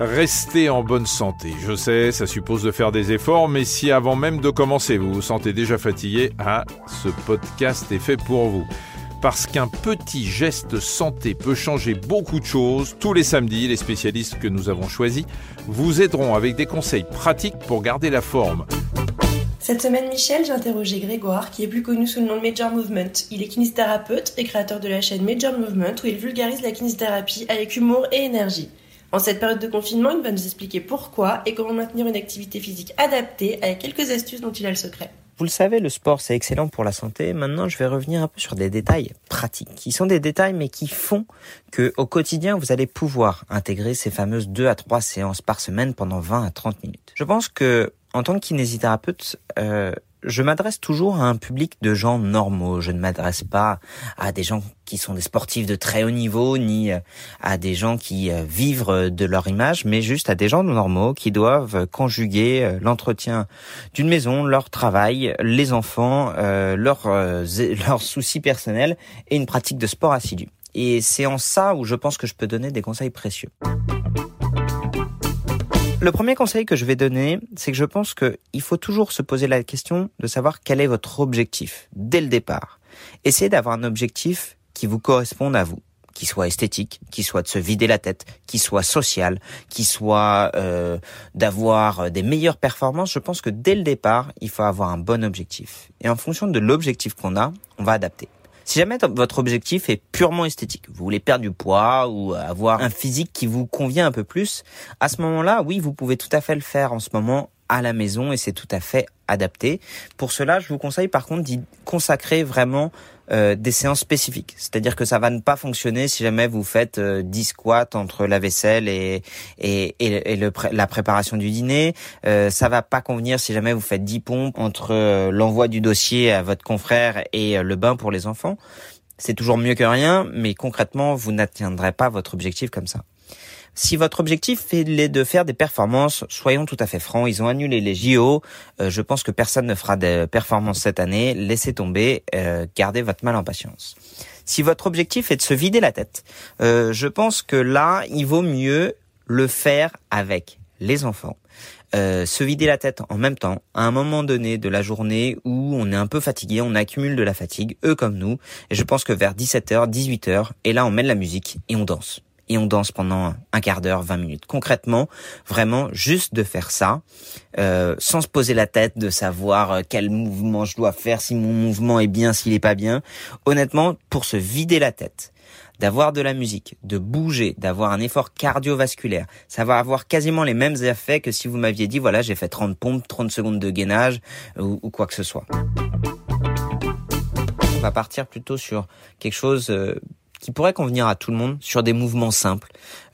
Restez en bonne santé. Je sais, ça suppose de faire des efforts, mais si avant même de commencer, vous vous sentez déjà fatigué, ah, ce podcast est fait pour vous. Parce qu'un petit geste santé peut changer beaucoup de choses, tous les samedis, les spécialistes que nous avons choisis vous aideront avec des conseils pratiques pour garder la forme. Cette semaine, Michel, j'ai interrogé Grégoire, qui est plus connu sous le nom de Major Movement. Il est kinésithérapeute et créateur de la chaîne Major Movement, où il vulgarise la kinésithérapie avec humour et énergie. En cette période de confinement, il va nous expliquer pourquoi et comment maintenir une activité physique adaptée avec quelques astuces dont il a le secret. Vous le savez, le sport c'est excellent pour la santé. Maintenant, je vais revenir un peu sur des détails pratiques, qui sont des détails mais qui font que au quotidien vous allez pouvoir intégrer ces fameuses 2 à 3 séances par semaine pendant 20 à 30 minutes. Je pense que en tant que kinésithérapeute, euh, je m'adresse toujours à un public de gens normaux. Je ne m'adresse pas à des gens qui sont des sportifs de très haut niveau, ni euh, à des gens qui euh, vivent de leur image, mais juste à des gens normaux qui doivent conjuguer euh, l'entretien d'une maison, leur travail, les enfants, leurs, leurs soucis personnels et une pratique de sport assidu. Et c'est en ça où je pense que je peux donner des conseils précieux. Le premier conseil que je vais donner, c'est que je pense qu'il faut toujours se poser la question de savoir quel est votre objectif dès le départ. Essayez d'avoir un objectif qui vous corresponde à vous qui soit esthétique, qui soit de se vider la tête, qui soit social, qui soit euh, d'avoir des meilleures performances, je pense que dès le départ, il faut avoir un bon objectif. Et en fonction de l'objectif qu'on a, on va adapter. Si jamais votre objectif est purement esthétique, vous voulez perdre du poids ou avoir un physique qui vous convient un peu plus, à ce moment-là, oui, vous pouvez tout à fait le faire en ce moment à la maison et c'est tout à fait adapté. Pour cela, je vous conseille par contre d'y consacrer vraiment euh, des séances spécifiques. C'est-à-dire que ça va ne pas fonctionner si jamais vous faites euh, 10 squats entre la vaisselle et, et, et, le, la préparation du dîner. Euh, ça va pas convenir si jamais vous faites 10 pompes entre euh, l'envoi du dossier à votre confrère et euh, le bain pour les enfants. C'est toujours mieux que rien, mais concrètement, vous n'atteindrez pas votre objectif comme ça. Si votre objectif est de faire des performances, soyons tout à fait francs, ils ont annulé les JO. Euh, je pense que personne ne fera de performances cette année. Laissez tomber, euh, gardez votre mal en patience. Si votre objectif est de se vider la tête, euh, je pense que là, il vaut mieux le faire avec les enfants. se vider la tête en même temps, à un moment donné de la journée où on est un peu fatigué, on accumule de la fatigue, eux comme nous, et je pense que vers 17h, 18h, et là on de la musique et on danse et on danse pendant un quart d'heure, 20 minutes. Concrètement, vraiment juste de faire ça, euh, sans se poser la tête de savoir euh, quel mouvement je dois faire, si mon mouvement est bien, s'il est pas bien. Honnêtement, pour se vider la tête, d'avoir de la musique, de bouger, d'avoir un effort cardiovasculaire, ça va avoir quasiment les mêmes effets que si vous m'aviez dit voilà j'ai fait 30 pompes, 30 secondes de gainage ou, ou quoi que ce soit. On va partir plutôt sur quelque chose euh, qui pourrait convenir à tout le monde sur des mouvements simples.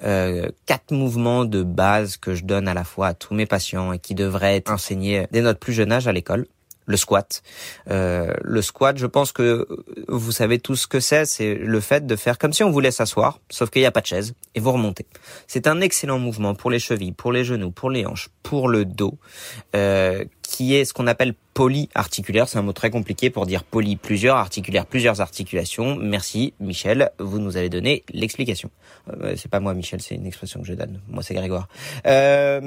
Euh, quatre mouvements de base que je donne à la fois à tous mes patients et qui devraient être enseignés dès notre plus jeune âge à l'école le squat. Euh, le squat, je pense que vous savez tous ce que c'est. C'est le fait de faire comme si on voulait s'asseoir, sauf qu'il n'y a pas de chaise, et vous remontez. C'est un excellent mouvement pour les chevilles, pour les genoux, pour les hanches, pour le dos, euh, qui est ce qu'on appelle polyarticulaire. C'est un mot très compliqué pour dire poly, plusieurs, articulaires, plusieurs articulations. Merci, Michel, vous nous avez donné l'explication. Euh, c'est pas moi, Michel, c'est une expression que je donne. Moi, c'est Grégoire. Euh,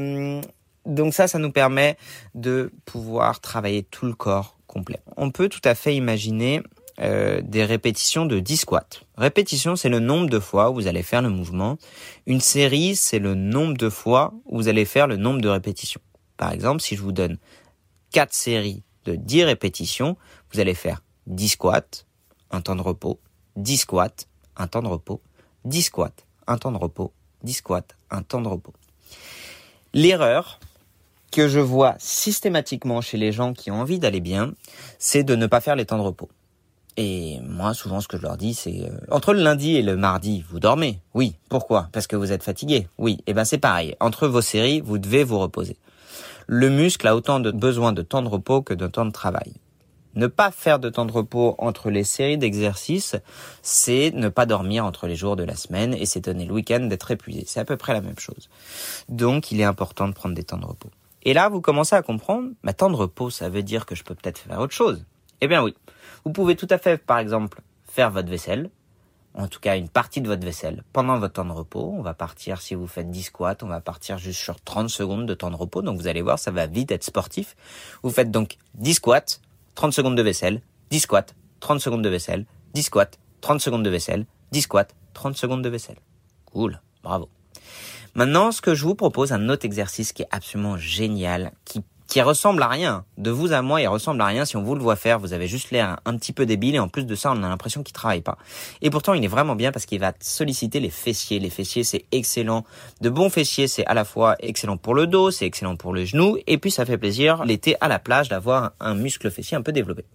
donc ça, ça nous permet de pouvoir travailler tout le corps complet. On peut tout à fait imaginer euh, des répétitions de 10 squats. Répétition, c'est le nombre de fois où vous allez faire le mouvement. Une série, c'est le nombre de fois où vous allez faire le nombre de répétitions. Par exemple, si je vous donne 4 séries de 10 répétitions, vous allez faire 10 squats, un temps de repos, 10 squats, un temps de repos, 10 squats, un temps de repos, 10 squats, un temps de repos. L'erreur, que je vois systématiquement chez les gens qui ont envie d'aller bien, c'est de ne pas faire les temps de repos. Et moi, souvent, ce que je leur dis, c'est euh, entre le lundi et le mardi, vous dormez. Oui. Pourquoi? Parce que vous êtes fatigué. Oui. Et eh ben c'est pareil. Entre vos séries, vous devez vous reposer. Le muscle a autant de besoin de temps de repos que de temps de travail. Ne pas faire de temps de repos entre les séries d'exercices, c'est ne pas dormir entre les jours de la semaine et c'est donner le week-end d'être épuisé. C'est à peu près la même chose. Donc, il est important de prendre des temps de repos. Et là, vous commencez à comprendre, ma temps de repos, ça veut dire que je peux peut-être faire autre chose. Eh bien oui, vous pouvez tout à fait, par exemple, faire votre vaisselle, en tout cas une partie de votre vaisselle pendant votre temps de repos. On va partir, si vous faites 10 squats, on va partir juste sur 30 secondes de temps de repos. Donc vous allez voir, ça va vite être sportif. Vous faites donc 10 squats, 30 secondes de vaisselle, 10 squats, 30 secondes de vaisselle, 10 squats, 30 secondes de vaisselle, 10 squats, 30 secondes de vaisselle. Cool, bravo. Maintenant, ce que je vous propose, un autre exercice qui est absolument génial, qui qui ressemble à rien. De vous à moi, il ressemble à rien. Si on vous le voit faire, vous avez juste l'air un, petit peu débile et en plus de ça, on a l'impression qu'il travaille pas. Et pourtant, il est vraiment bien parce qu'il va solliciter les fessiers. Les fessiers, c'est excellent. De bons fessiers, c'est à la fois excellent pour le dos, c'est excellent pour le genou et puis ça fait plaisir l'été à la plage d'avoir un muscle fessier un peu développé.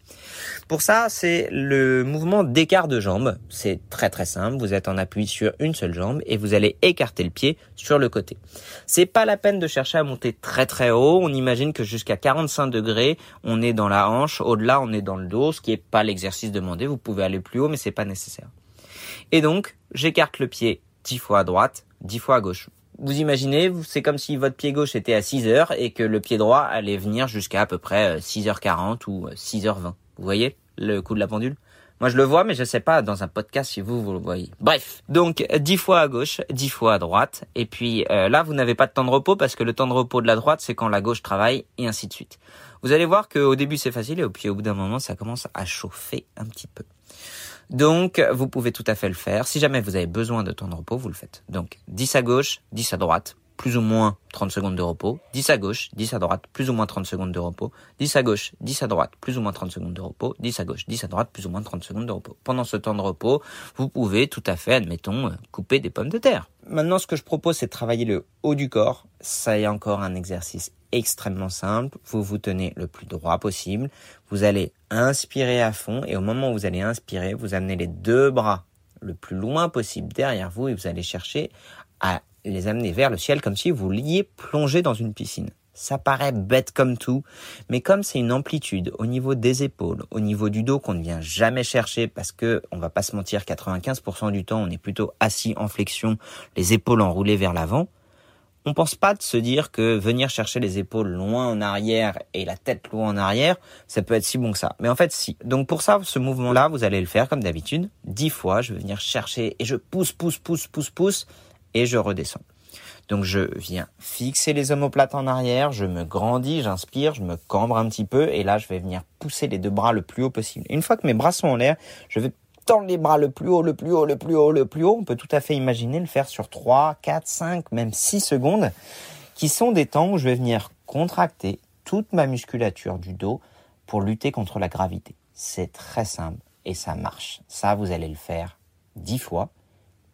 Pour ça, c'est le mouvement d'écart de jambe. C'est très très simple. Vous êtes en appui sur une seule jambe et vous allez écarter le pied sur le côté. C'est pas la peine de chercher à monter très très haut. On imagine que jusqu'à 45 degrés, on est dans la hanche. Au-delà, on est dans le dos, ce qui est pas l'exercice demandé. Vous pouvez aller plus haut, mais c'est pas nécessaire. Et donc, j'écarte le pied 10 fois à droite, 10 fois à gauche. Vous imaginez, c'est comme si votre pied gauche était à 6 heures et que le pied droit allait venir jusqu'à à peu près 6h40 ou 6h20. Vous voyez le coup de la pendule? Moi, je le vois, mais je sais pas dans un podcast si vous, vous le voyez. Bref. Donc, dix fois à gauche, dix fois à droite. Et puis, euh, là, vous n'avez pas de temps de repos parce que le temps de repos de la droite, c'est quand la gauche travaille et ainsi de suite. Vous allez voir qu'au début, c'est facile et puis au bout d'un moment, ça commence à chauffer un petit peu. Donc, vous pouvez tout à fait le faire. Si jamais vous avez besoin de temps de repos, vous le faites. Donc, 10 à gauche, 10 à droite plus ou moins 30 secondes de repos, 10 à gauche, 10 à droite, plus ou moins 30 secondes de repos, 10 à gauche, 10 à droite, plus ou moins 30 secondes de repos, 10 à gauche, 10 à droite, plus ou moins 30 secondes de repos. Pendant ce temps de repos, vous pouvez tout à fait, admettons, euh, couper des pommes de terre. Maintenant, ce que je propose, c'est travailler le haut du corps. Ça est encore un exercice extrêmement simple. Vous vous tenez le plus droit possible. Vous allez inspirer à fond et au moment où vous allez inspirer, vous amenez les deux bras le plus loin possible derrière vous et vous allez chercher à les amener vers le ciel comme si vous vouliez plonger dans une piscine. Ça paraît bête comme tout, mais comme c'est une amplitude au niveau des épaules, au niveau du dos qu'on ne vient jamais chercher parce que, on va pas se mentir, 95% du temps, on est plutôt assis en flexion, les épaules enroulées vers l'avant. On pense pas de se dire que venir chercher les épaules loin en arrière et la tête loin en arrière, ça peut être si bon que ça. Mais en fait, si. Donc pour ça, ce mouvement-là, vous allez le faire comme d'habitude. Dix fois, je vais venir chercher et je pousse, pousse, pousse, pousse, pousse et je redescends. Donc je viens fixer les omoplates en arrière, je me grandis, j'inspire, je me cambre un petit peu et là je vais venir pousser les deux bras le plus haut possible. Une fois que mes bras sont en l'air, je vais tendre les bras le plus haut, le plus haut, le plus haut, le plus haut. On peut tout à fait imaginer le faire sur 3, 4, 5, même 6 secondes, qui sont des temps où je vais venir contracter toute ma musculature du dos pour lutter contre la gravité. C'est très simple et ça marche. Ça, vous allez le faire 10 fois,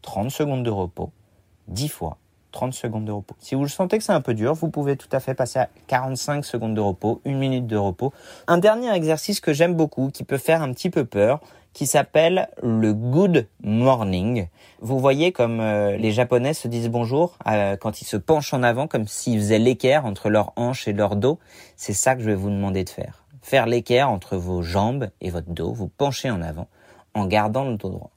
30 secondes de repos 10 fois 30 secondes de repos. Si vous sentez que c'est un peu dur, vous pouvez tout à fait passer à 45 secondes de repos, une minute de repos. Un dernier exercice que j'aime beaucoup, qui peut faire un petit peu peur, qui s'appelle le good morning. Vous voyez comme euh, les Japonais se disent bonjour euh, quand ils se penchent en avant, comme s'ils faisaient l'équerre entre leurs hanches et leur dos. C'est ça que je vais vous demander de faire. Faire l'équerre entre vos jambes et votre dos, vous penchez en avant en gardant le dos droit.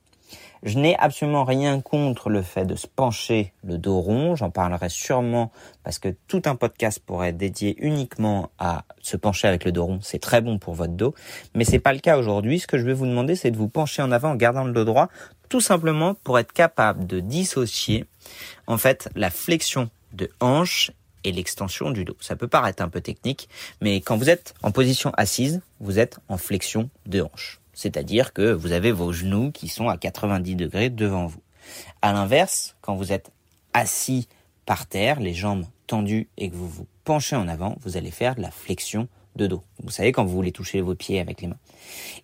Je n'ai absolument rien contre le fait de se pencher le dos rond. J'en parlerai sûrement parce que tout un podcast pourrait être dédié uniquement à se pencher avec le dos rond. C'est très bon pour votre dos. Mais c'est pas le cas aujourd'hui. Ce que je vais vous demander, c'est de vous pencher en avant en gardant le dos droit. Tout simplement pour être capable de dissocier, en fait, la flexion de hanche et l'extension du dos. Ça peut paraître un peu technique, mais quand vous êtes en position assise, vous êtes en flexion de hanche c'est-à-dire que vous avez vos genoux qui sont à 90 degrés devant vous. À l'inverse, quand vous êtes assis par terre, les jambes tendues et que vous vous penchez en avant, vous allez faire de la flexion de dos. Vous savez quand vous voulez toucher vos pieds avec les mains.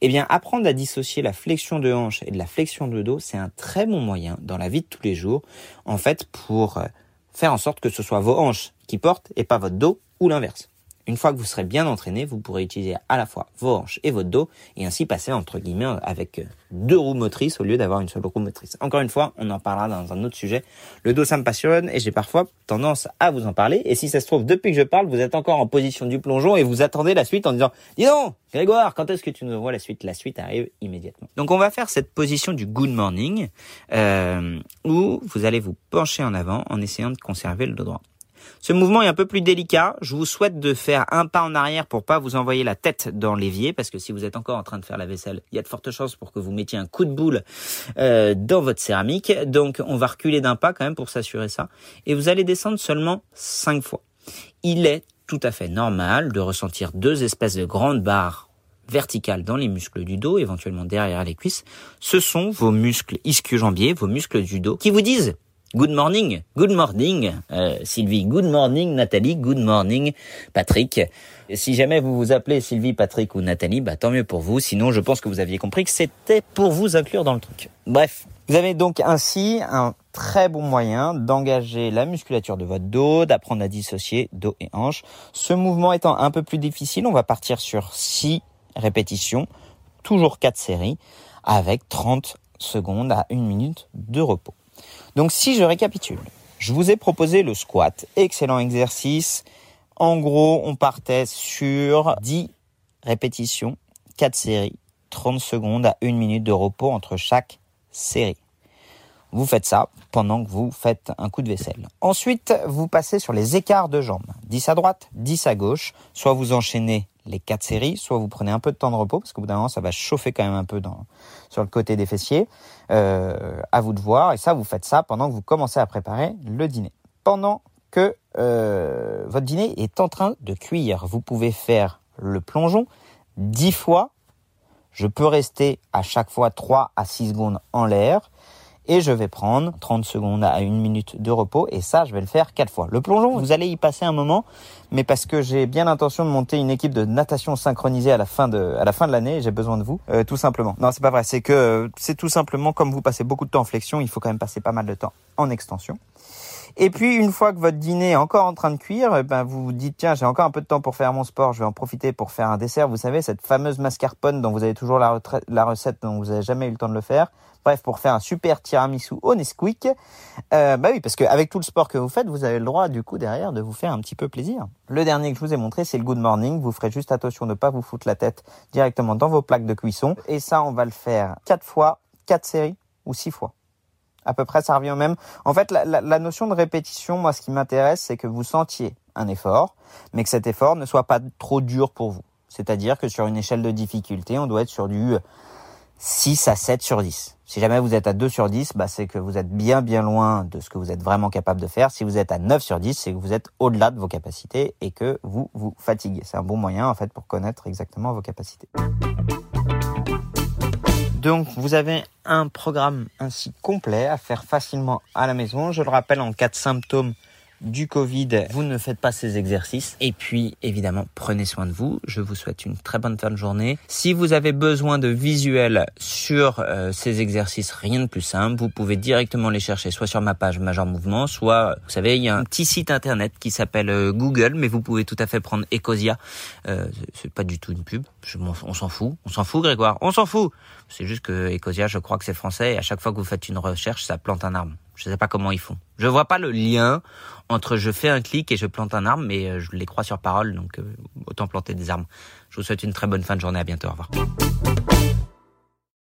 Eh bien, apprendre à dissocier la flexion de hanche et de la flexion de dos, c'est un très bon moyen dans la vie de tous les jours, en fait, pour euh, faire en sorte que ce soit vos hanches qui portent et pas votre dos ou l'inverse. Une fois que vous serez bien entraîné, vous pourrez utiliser à la fois vos hanches et votre dos et ainsi passer entre guillemets avec deux roues motrices au lieu d'avoir une seule roue motrice. Encore une fois, on en parlera dans un autre sujet. Le dos, ça me passionne et j'ai parfois tendance à vous en parler. Et si ça se trouve, depuis que je parle, vous êtes encore en position du plongeon et vous attendez la suite en disant, dis donc, Grégoire, quand est-ce que tu nous envoies la suite? La suite arrive immédiatement. Donc on va faire cette position du good morning euh, où vous allez vous pencher en avant en essayant de conserver le dos droit. Ce mouvement est un peu plus délicat. Je vous souhaite de faire un pas en arrière pour pas vous envoyer la tête dans l'évier, parce que si vous êtes encore en train de faire la vaisselle, il y a de fortes chances pour que vous mettiez un coup de boule euh, dans votre céramique. Donc, on va reculer d'un pas quand même pour s'assurer ça. Et vous allez descendre seulement cinq fois. Il est tout à fait normal de ressentir deux espèces de grandes barres verticales dans les muscles du dos, éventuellement derrière les cuisses. Ce sont vos muscles ischio-jambiers, vos muscles du dos, qui vous disent Good morning, good morning euh, Sylvie, good morning Nathalie, good morning Patrick. si jamais vous vous appelez Sylvie, Patrick ou Nathalie, bah tant mieux pour vous. Sinon, je pense que vous aviez compris que c'était pour vous inclure dans le truc. Bref, vous avez donc ainsi un très bon moyen d'engager la musculature de votre dos, d'apprendre à dissocier dos et hanche. Ce mouvement étant un peu plus difficile, on va partir sur 6 répétitions, toujours 4 séries, avec 30 secondes à 1 minute de repos. Donc si je récapitule, je vous ai proposé le squat, excellent exercice. En gros, on partait sur 10 répétitions, 4 séries, 30 secondes à 1 minute de repos entre chaque série. Vous faites ça pendant que vous faites un coup de vaisselle. Ensuite, vous passez sur les écarts de jambes. 10 à droite, 10 à gauche. Soit vous enchaînez les quatre séries, soit vous prenez un peu de temps de repos, parce qu'au bout d'un moment, ça va chauffer quand même un peu sur le côté des fessiers. Euh, à vous de voir. Et ça, vous faites ça pendant que vous commencez à préparer le dîner. Pendant que euh, votre dîner est en train de cuire, vous pouvez faire le plongeon dix fois. Je peux rester à chaque fois 3 à 6 secondes en l'air et je vais prendre 30 secondes à une minute de repos et ça je vais le faire quatre fois. Le plongeon, vous allez y passer un moment, mais parce que j'ai bien l'intention de monter une équipe de natation synchronisée à la fin de à la fin de l'année, j'ai besoin de vous, euh, tout simplement. Non, c'est pas vrai, c'est que euh, c'est tout simplement comme vous passez beaucoup de temps en flexion, il faut quand même passer pas mal de temps en extension. Et puis une fois que votre dîner est encore en train de cuire, eh ben vous vous dites tiens j'ai encore un peu de temps pour faire mon sport, je vais en profiter pour faire un dessert. Vous savez cette fameuse mascarpone dont vous avez toujours la, recette dont vous avez jamais eu le temps de le faire. Bref, pour faire un super tiramisu au Nesquik. Euh, bah oui, parce qu'avec tout le sport que vous faites, vous avez le droit du coup derrière de vous faire un petit peu plaisir. Le dernier que je vous ai montré, c'est le Good Morning. Vous ferez juste attention de ne pas vous foutre la tête directement dans vos plaques de cuisson. Et ça, on va le faire quatre fois, quatre séries ou six fois. À peu près, ça revient au même. En fait, la, notion de répétition, moi, ce qui m'intéresse, c'est que vous sentiez un effort, mais que cet effort ne soit pas trop dur pour vous. C'est-à-dire que sur une échelle de difficulté, on doit être sur du 6 à 7 sur 10. Si jamais vous êtes à 2 sur 10, bah c'est que vous êtes bien bien loin de ce que vous êtes vraiment capable de faire. Si vous êtes à 9 sur 10, c'est que vous êtes au-delà de vos capacités et que vous vous fatiguez. C'est un bon moyen en fait pour connaître exactement vos capacités. Donc vous avez un programme ainsi complet à faire facilement à la maison. Je le rappelle en cas de symptômes du Covid, vous ne faites pas ces exercices. Et puis, évidemment, prenez soin de vous. Je vous souhaite une très bonne fin de journée. Si vous avez besoin de visuels sur euh, ces exercices, rien de plus simple. Vous pouvez directement les chercher soit sur ma page Major Mouvement, soit, vous savez, il y a un petit site internet qui s'appelle euh, Google, mais vous pouvez tout à fait prendre Ecosia. Euh, c'est pas du tout une pub. On s'en fout. On s'en fout, Grégoire. On s'en fout. C'est juste que Ecosia, je crois que c'est français et à chaque fois que vous faites une recherche, ça plante un arbre. Je ne sais pas comment ils font. Je vois pas le lien entre je fais un clic et je plante un arbre, mais euh, je les crois sur parole, donc euh, autant planter des arbres. Je vous souhaite une très bonne fin de journée. À bientôt. Au revoir.